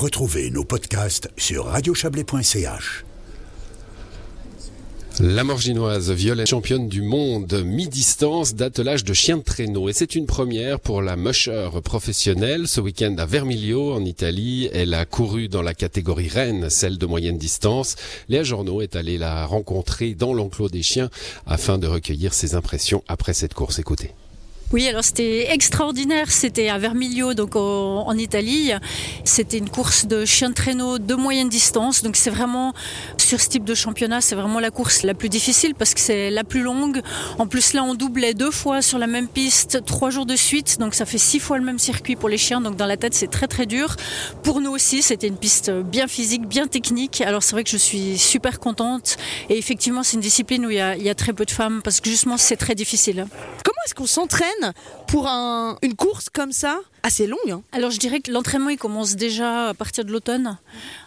Retrouvez nos podcasts sur radiochablais.ch. La Morginoise, Violette, championne du monde mi-distance d'attelage de chiens de traîneau. Et c'est une première pour la musher professionnelle. Ce week-end à Vermiglio, en Italie, elle a couru dans la catégorie reine, celle de moyenne distance. Léa Journaux est allée la rencontrer dans l'enclos des chiens afin de recueillir ses impressions après cette course. Écoutez. Oui, alors c'était extraordinaire. C'était à Vermiglio, donc en, Italie. C'était une course de chien de traîneau de moyenne distance. Donc c'est vraiment sur ce type de championnat, c'est vraiment la course la plus difficile parce que c'est la plus longue. En plus là, on doublait deux fois sur la même piste, trois jours de suite. Donc ça fait six fois le même circuit pour les chiens. Donc dans la tête, c'est très très dur. Pour nous aussi, c'était une piste bien physique, bien technique. Alors c'est vrai que je suis super contente. Et effectivement, c'est une discipline où il y, a, il y a très peu de femmes parce que justement, c'est très difficile. Est-ce qu'on s'entraîne pour une course comme ça assez longue. Hein. Alors je dirais que l'entraînement il commence déjà à partir de l'automne.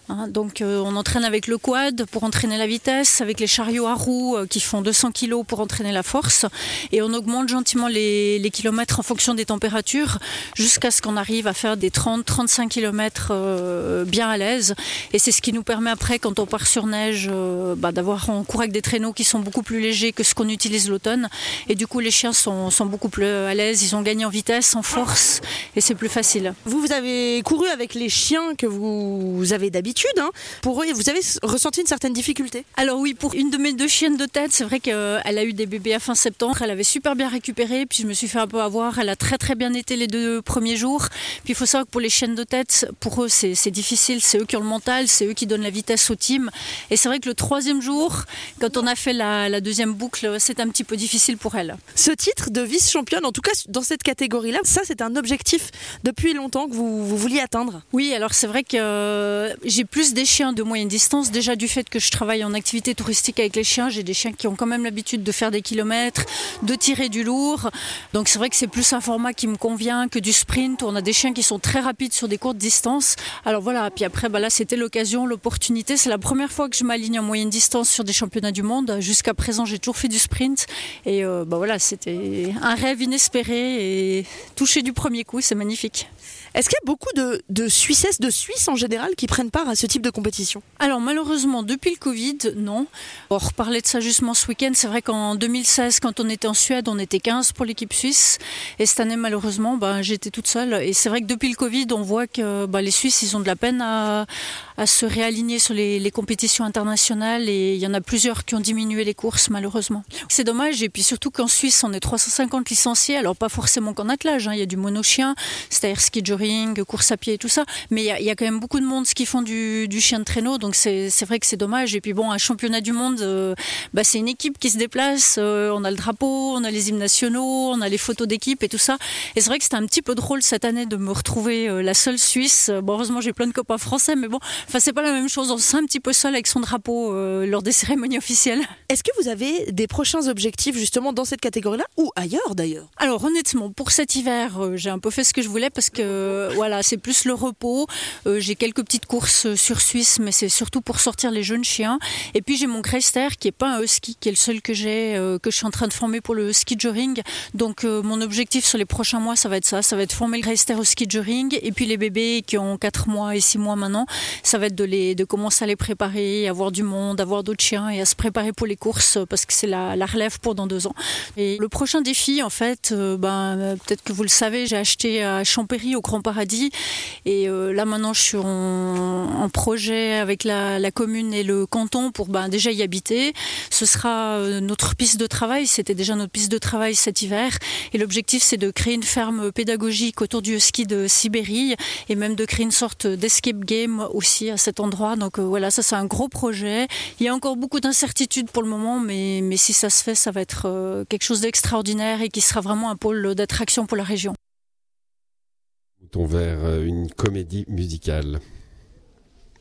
Hein. donc euh, on entraîne avec le quad pour entraîner la vitesse, avec les chariots à roues euh, qui font 200 kg pour entraîner la force, et on augmente gentiment les, kilomètres en fonction des températures jusqu'à ce qu'on arrive à faire des 30-35 km bien à l'aise. Et c'est ce qui nous permet après, quand on part sur neige, euh, bah, d'avoir en cours avec des traîneaux qui sont beaucoup plus légers que ce qu'on utilise l'automne. Et du coup les chiens sont, beaucoup plus à l'aise, ils ont gagné en vitesse, en force. C'est plus facile. Vous, vous avez couru avec les chiens que vous avez d'habitude. Hein. Pour eux, vous avez ressenti une certaine difficulté Alors oui, pour une de mes deux chiennes de tête, c'est vrai qu'elle a eu des bébés à fin septembre. Elle avait super bien récupéré, puis je me suis fait un peu avoir. Elle a très très bien été les deux premiers jours. Puis il faut savoir que pour les chiennes de tête, pour eux, c'est difficile. C'est eux qui ont le mental, c'est eux qui donnent la vitesse au team. Et c'est vrai que le troisième jour, quand on a fait la, la deuxième boucle, c'est un petit peu difficile pour elle. Ce titre de vice-championne, en tout cas dans cette catégorie-là, ça c'est un objectif depuis longtemps que vous, vouliez atteindre Oui, alors c'est vrai que euh, j'ai plus des chiens de moyenne distance. Déjà du fait que je travaille en activité touristique avec les chiens, j'ai des chiens qui ont quand même l'habitude de faire des kilomètres, de tirer du lourd. Donc c'est vrai que c'est plus un format qui me convient que du sprint. On a des chiens qui sont très rapides sur des courtes distances. Alors voilà, puis après, bah là c'était l'occasion, l'opportunité. C'est la première fois que je m'aligne en moyenne distance sur des championnats du monde. Jusqu'à présent, j'ai toujours fait du sprint. Et euh, bah voilà, c'était un rêve inespéré et touché du premier coup, c'est magnifique. Est-ce qu'il y a beaucoup de, de Suissesses, de Suisses en général, qui prennent part à ce type de compétition? Alors malheureusement, depuis le Covid, non. On reparlait de ça justement ce week-end. C'est vrai qu'en 2016, quand on était en Suède, on était 15 pour l'équipe suisse. Et cette année, malheureusement, ben, j'étais toute seule. Et c'est vrai que depuis le Covid, on voit que ben, les Suisses, ils ont de la peine à, à se réaligner sur les, compétitions internationales. Et il y en a plusieurs qui ont diminué les courses, malheureusement. C'est dommage. Et puis surtout qu'en Suisse, on est 350 licenciés. Alors pas forcément qu'en attelage. Hein. Il y a du monochien, c'est-à-dire ski course à pied et tout ça. Mais il y, a quand même beaucoup de monde qui font du, chien de traîneau, donc c'est vrai que c'est dommage. Et puis bon, un championnat du monde, euh, bah, c'est une équipe qui se déplace. Euh, on a le drapeau, on a les hymnes nationaux, on a les photos d'équipe et tout ça. Et c'est vrai que c'était un petit peu drôle cette année de me retrouver euh, la seule Suisse. Bon, heureusement, j'ai plein de copains français, mais bon, enfin, c'est pas la même chose. On se sent un petit peu seul avec son drapeau lors des cérémonies officielles. Est-ce que vous avez des prochains objectifs justement dans cette catégorie-là ou ailleurs d'ailleurs? Alors honnêtement, pour cet hiver, j'ai un peu fait ce que je voulais parce que euh, voilà, c'est plus le repos. Euh, j'ai quelques petites courses sur Suisse, mais c'est surtout pour sortir les jeunes chiens. Et puis j'ai mon Chrysler qui est pas un husky, qui est le seul que j'ai, euh, que je suis en train de former pour le ski joring. Donc mon objectif sur les prochains mois, ça va être ça, ça va être former le Chrysler au ski joring. Et puis les bébés qui ont 4 mois et 6 mois maintenant, ça va être de les de commencer à les préparer, avoir du monde, avoir d'autres chiens et à se préparer pour les courses parce que c'est la, la, relève pour dans deux ans. Et le prochain défi, en fait, ben peut-être que vous le savez, j'ai acheté à Champéry au Grand Paradis et euh, là maintenant, je suis en, projet avec la, commune et le canton pour ben, déjà y habiter. Ce sera euh, notre piste de travail. C'était déjà notre piste de travail cet hiver. Et l'objectif, c'est de créer une ferme pédagogique autour du ski de Sibérie et même de créer une sorte d'escape game aussi à cet endroit. Donc euh, voilà, ça c'est un gros projet. Il y a encore beaucoup d'incertitudes pour le moment, mais, mais si ça se fait, ça va être quelque chose d'extraordinaire et qui sera vraiment un pôle d'attraction pour la région vers euh, une comédie musicale.